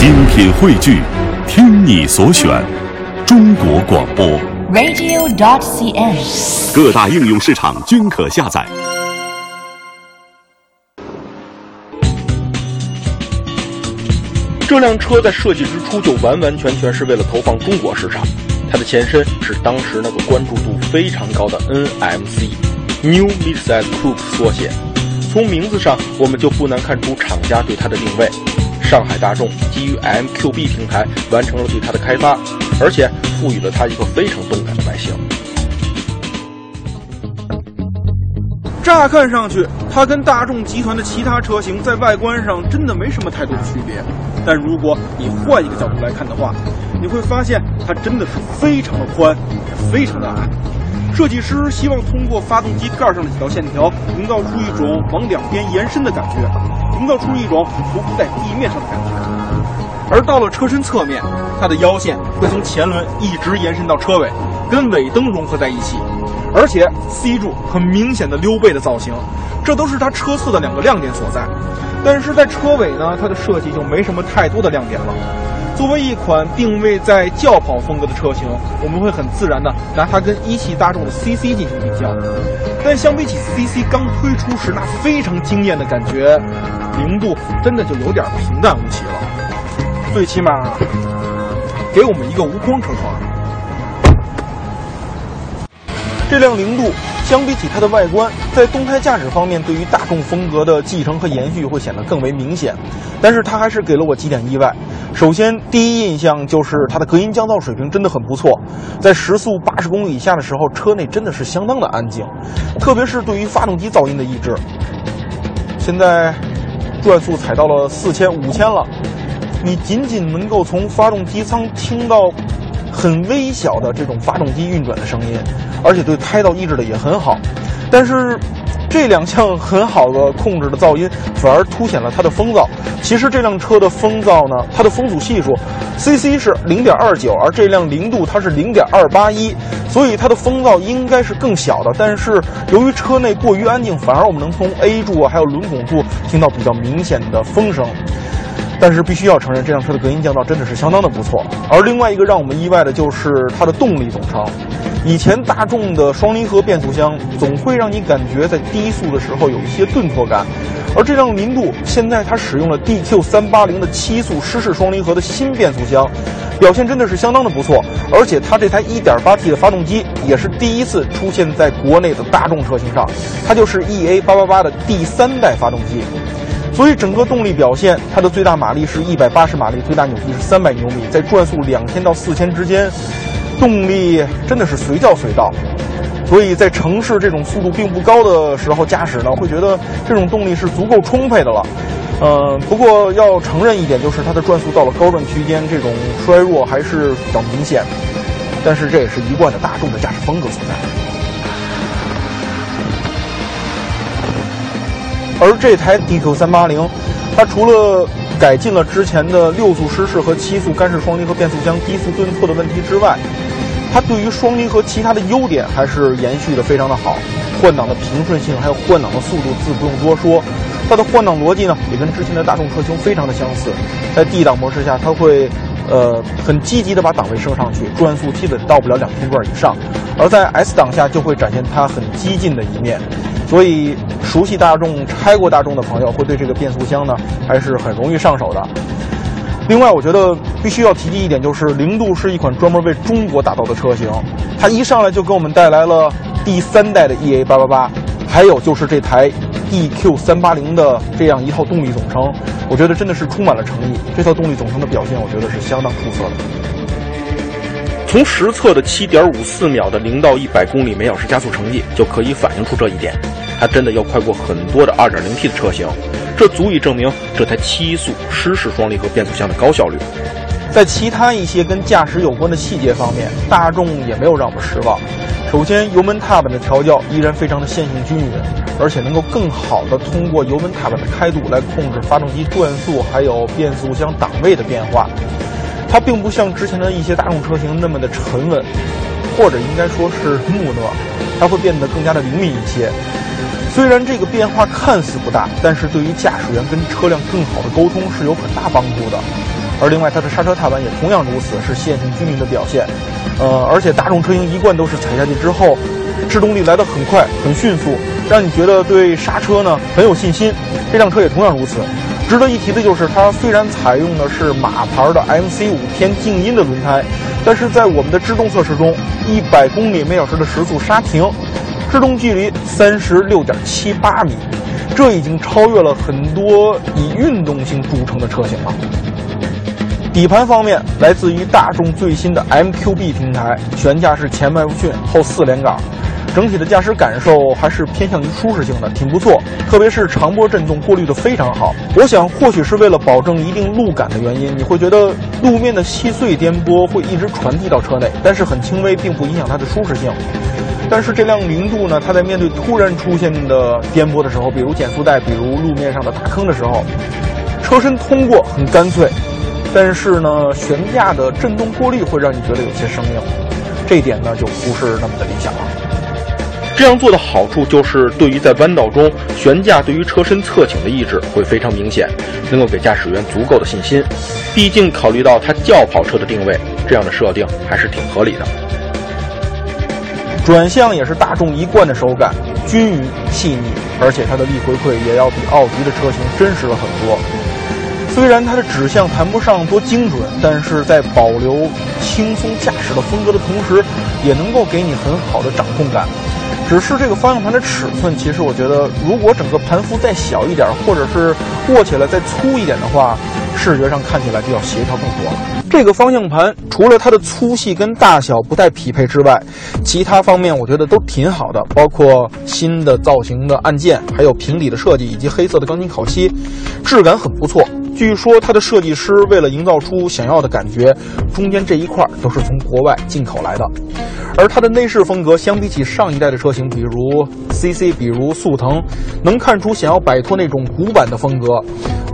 精品汇聚，听你所选，中国广播。radio.dot.cn，。各大应用市场均可下载。这辆车在设计之初就完完全全是为了投放中国市场，它的前身是当时那个关注度非常高的 NMC（New Midsize Coupe） 缩写。从名字上，我们就不难看出厂家对它的定位。上海大众基于 MQB 平台完成了对它的开发，而且赋予了它一个非常动感的外形。乍看上去，它跟大众集团的其他车型在外观上真的没什么太多的区别。但如果你换一个角度来看的话，你会发现它真的是非常的宽，也非常的矮。设计师希望通过发动机盖上的几道线条，营造出一种往两边延伸的感觉，营造出一种匍匐在地面上的感觉。而到了车身侧面，它的腰线会从前轮一直延伸到车尾，跟尾灯融合在一起。而且 C 柱很明显的溜背的造型，这都是它车侧的两个亮点所在。但是在车尾呢，它的设计就没什么太多的亮点了。作为一款定位在轿跑风格的车型，我们会很自然的拿它跟一汽大众的 CC 进行比较。但相比起 CC 刚推出时那非常惊艳的感觉，零度真的就有点平淡无奇了。最起码，给我们一个无框车窗。这辆零度相比起它的外观，在动态驾驶方面对于大众风格的继承和延续会显得更为明显。但是它还是给了我几点意外。首先，第一印象就是它的隔音降噪水平真的很不错，在时速八十公里以下的时候，车内真的是相当的安静，特别是对于发动机噪音的抑制。现在转速踩到了四千、五千了，你仅仅能够从发动机舱听到很微小的这种发动机运转的声音，而且对胎噪抑制的也很好。但是这两项很好的控制的噪音，反而凸显了它的风噪。其实这辆车的风噪呢，它的风阻系数，CC 是零点二九，而这辆零度它是零点二八一，所以它的风噪应该是更小的。但是由于车内过于安静，反而我们能从 A 柱啊还有轮拱柱听到比较明显的风声。但是必须要承认，这辆车的隔音降噪真的是相当的不错。而另外一个让我们意外的就是它的动力总成。以前大众的双离合变速箱总会让你感觉在低速的时候有一些顿挫感，而这辆零度现在它使用了 DQ 三八零的七速湿式双离合的新变速箱，表现真的是相当的不错。而且它这台 1.8T 的发动机也是第一次出现在国内的大众车型上，它就是 EA 八八八的第三代发动机。所以整个动力表现，它的最大马力是一百八十马力，最大扭矩是三百牛米，在转速两千到四千之间，动力真的是随叫随到。所以在城市这种速度并不高的时候驾驶呢，会觉得这种动力是足够充沛的了。呃，不过要承认一点，就是它的转速到了高转区间，这种衰弱还是比较明显。但是这也是一贯的大众的驾驶风格所在。而这台 DQ 三八零，它除了改进了之前的六速湿式和七速干式双离合变速箱低速顿挫的问题之外，它对于双离合其他的优点还是延续的非常的好。换挡的平顺性还有换挡的速度自不用多说，它的换挡逻辑呢也跟之前的大众车型非常的相似。在 D 档模式下，它会呃很积极的把档位升上去，转速基本到不了两千转以上；而在 S 档下就会展现它很激进的一面。所以，熟悉大众、拆过大众的朋友会对这个变速箱呢，还是很容易上手的。另外，我觉得必须要提及一点，就是零度是一款专门为中国打造的车型，它一上来就给我们带来了第三代的 EA 八八八，还有就是这台 EQ 三八零的这样一套动力总成，我觉得真的是充满了诚意。这套动力总成的表现，我觉得是相当出色的。从实测的七点五四秒的零到一百公里每小时加速成绩就可以反映出这一点，它真的要快过很多的二点零 T 的车型，这足以证明这台七速湿式双离合变速箱的高效率。在其他一些跟驾驶有关的细节方面，大众也没有让我们失望。首先，油门踏板的调教依然非常的线性均匀，而且能够更好的通过油门踏板的开度来控制发动机转速还有变速箱档位的变化。它并不像之前的一些大众车型那么的沉稳，或者应该说是木讷，它会变得更加的灵敏一些。虽然这个变化看似不大，但是对于驾驶员跟车辆更好的沟通是有很大帮助的。而另外它的刹车踏板也同样如此，是线性均匀的表现。呃，而且大众车型一贯都是踩下去之后，制动力来得很快、很迅速，让你觉得对刹车呢很有信心。这辆车也同样如此。值得一提的就是，它虽然采用的是马牌的 MC 五偏静音的轮胎，但是在我们的制动测试中，一百公里每小时的时速刹停，制动距离三十六点七八米，这已经超越了很多以运动性著称的车型了。底盘方面，来自于大众最新的 MQB 平台，悬架是前麦弗逊后四连杆，整体的驾驶感受还是偏向于舒适性的，挺不错。特别是长波震动过滤的非常好。我想，或许是为了保证一定路感的原因，你会觉得路面的细碎颠簸会一直传递到车内，但是很轻微，并不影响它的舒适性。但是这辆零度呢，它在面对突然出现的颠簸的时候，比如减速带，比如路面上的大坑的时候，车身通过很干脆。但是呢，悬架的震动过滤会让你觉得有些生硬，这一点呢就不是那么的理想了。这样做的好处就是，对于在弯道中悬架对于车身侧倾的抑制会非常明显，能够给驾驶员足够的信心。毕竟考虑到它轿跑车的定位，这样的设定还是挺合理的。转向也是大众一贯的手感，均匀细腻，而且它的力回馈也要比奥迪的车型真实了很多。虽然它的指向谈不上多精准，但是在保留轻松驾驶的风格的同时，也能够给你很好的掌控感。只是这个方向盘的尺寸，其实我觉得，如果整个盘幅再小一点，或者是握起来再粗一点的话，视觉上看起来就要协调更多了。这个方向盘除了它的粗细跟大小不太匹配之外，其他方面我觉得都挺好的，包括新的造型的按键，还有平底的设计，以及黑色的钢琴烤漆，质感很不错。据说它的设计师为了营造出想要的感觉，中间这一块都是从国外进口来的。而它的内饰风格相比起上一代的车型，比如 CC，比如速腾，能看出想要摆脱那种古板的风格，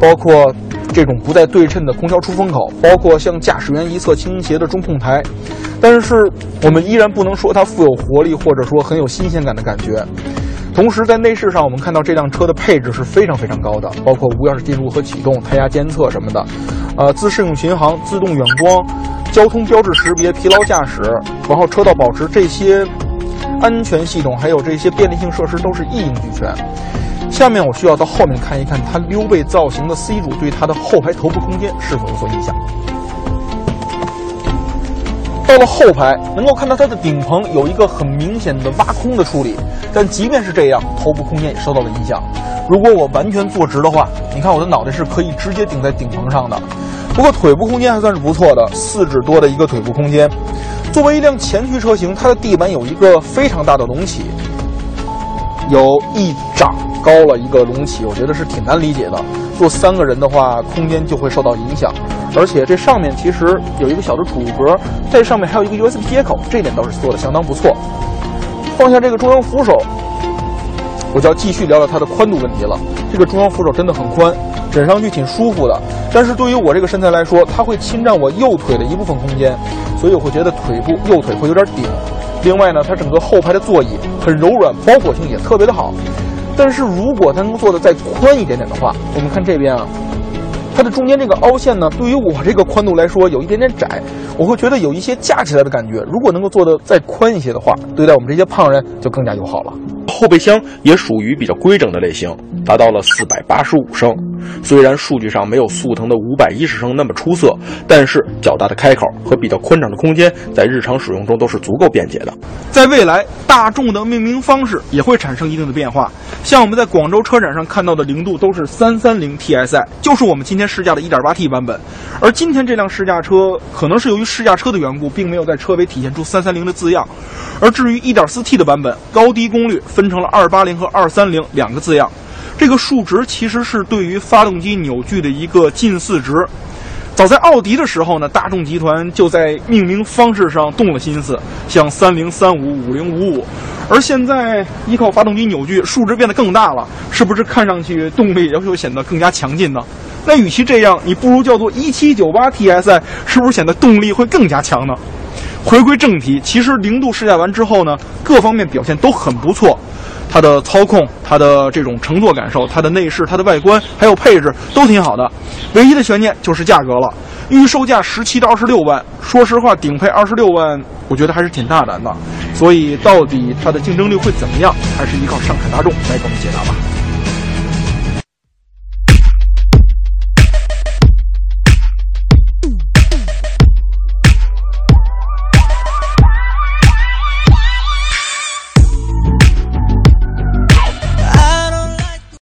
包括这种不带对称的空调出风口，包括向驾驶员一侧倾斜的中控台。但是我们依然不能说它富有活力，或者说很有新鲜感的感觉。同时，在内饰上，我们看到这辆车的配置是非常非常高的，包括无钥匙进入和启动、胎压监测什么的，呃，自适应巡航、自动远光、交通标志识别、疲劳驾驶，然后车道保持这些安全系统，还有这些便利性设施都是一应俱全。下面我需要到后面看一看它溜背造型的 C 柱对它的后排头部空间是否有所影响。到了后排，能够看到它的顶棚有一个很明显的挖空的处理，但即便是这样，头部空间也受到了影响。如果我完全坐直的话，你看我的脑袋是可以直接顶在顶棚上的。不过腿部空间还算是不错的，四指多的一个腿部空间。作为一辆前驱车型，它的地板有一个非常大的隆起，有一掌高了一个隆起，我觉得是挺难理解的。坐三个人的话，空间就会受到影响。而且这上面其实有一个小的储物格，在上面还有一个 USB 接口，这点倒是做的相当不错。放下这个中央扶手，我就要继续聊聊它的宽度问题了。这个中央扶手真的很宽，枕上去挺舒服的。但是对于我这个身材来说，它会侵占我右腿的一部分空间，所以我会觉得腿部右腿会有点顶。另外呢，它整个后排的座椅很柔软，包裹性也特别的好。但是如果它能做的再宽一点点的话，我们看这边啊。它的中间这个凹陷呢，对于我这个宽度来说有一点点窄，我会觉得有一些架起来的感觉。如果能够做的再宽一些的话，对待我们这些胖人就更加友好了。后备箱也属于比较规整的类型，达到了四百八十五升。虽然数据上没有速腾的五百一十升那么出色，但是较大的开口和比较宽敞的空间，在日常使用中都是足够便捷的。在未来，大众的命名方式也会产生一定的变化。像我们在广州车展上看到的零度都是三三零 TSI，就是我们今天试驾的 1.8T 版本。而今天这辆试驾车，可能是由于试驾车的缘故，并没有在车尾体现出三三零的字样。而至于 1.4T 的版本，高低功率分成了二八零和二三零两个字样。这个数值其实是对于发动机扭矩的一个近似值。早在奥迪的时候呢，大众集团就在命名方式上动了心思，像三零三五、五零五五。而现在依靠发动机扭矩，数值变得更大了，是不是看上去动力也会显得更加强劲呢？那与其这样，你不如叫做一七九八 TSI，是不是显得动力会更加强呢？回归正题，其实零度试驾完之后呢，各方面表现都很不错。它的操控、它的这种乘坐感受、它的内饰、它的外观还有配置都挺好的，唯一的悬念就是价格了。预售价十七到二十六万，说实话，顶配二十六万，我觉得还是挺大胆的。所以，到底它的竞争力会怎么样，还是依靠上海大众来给我们解答吧。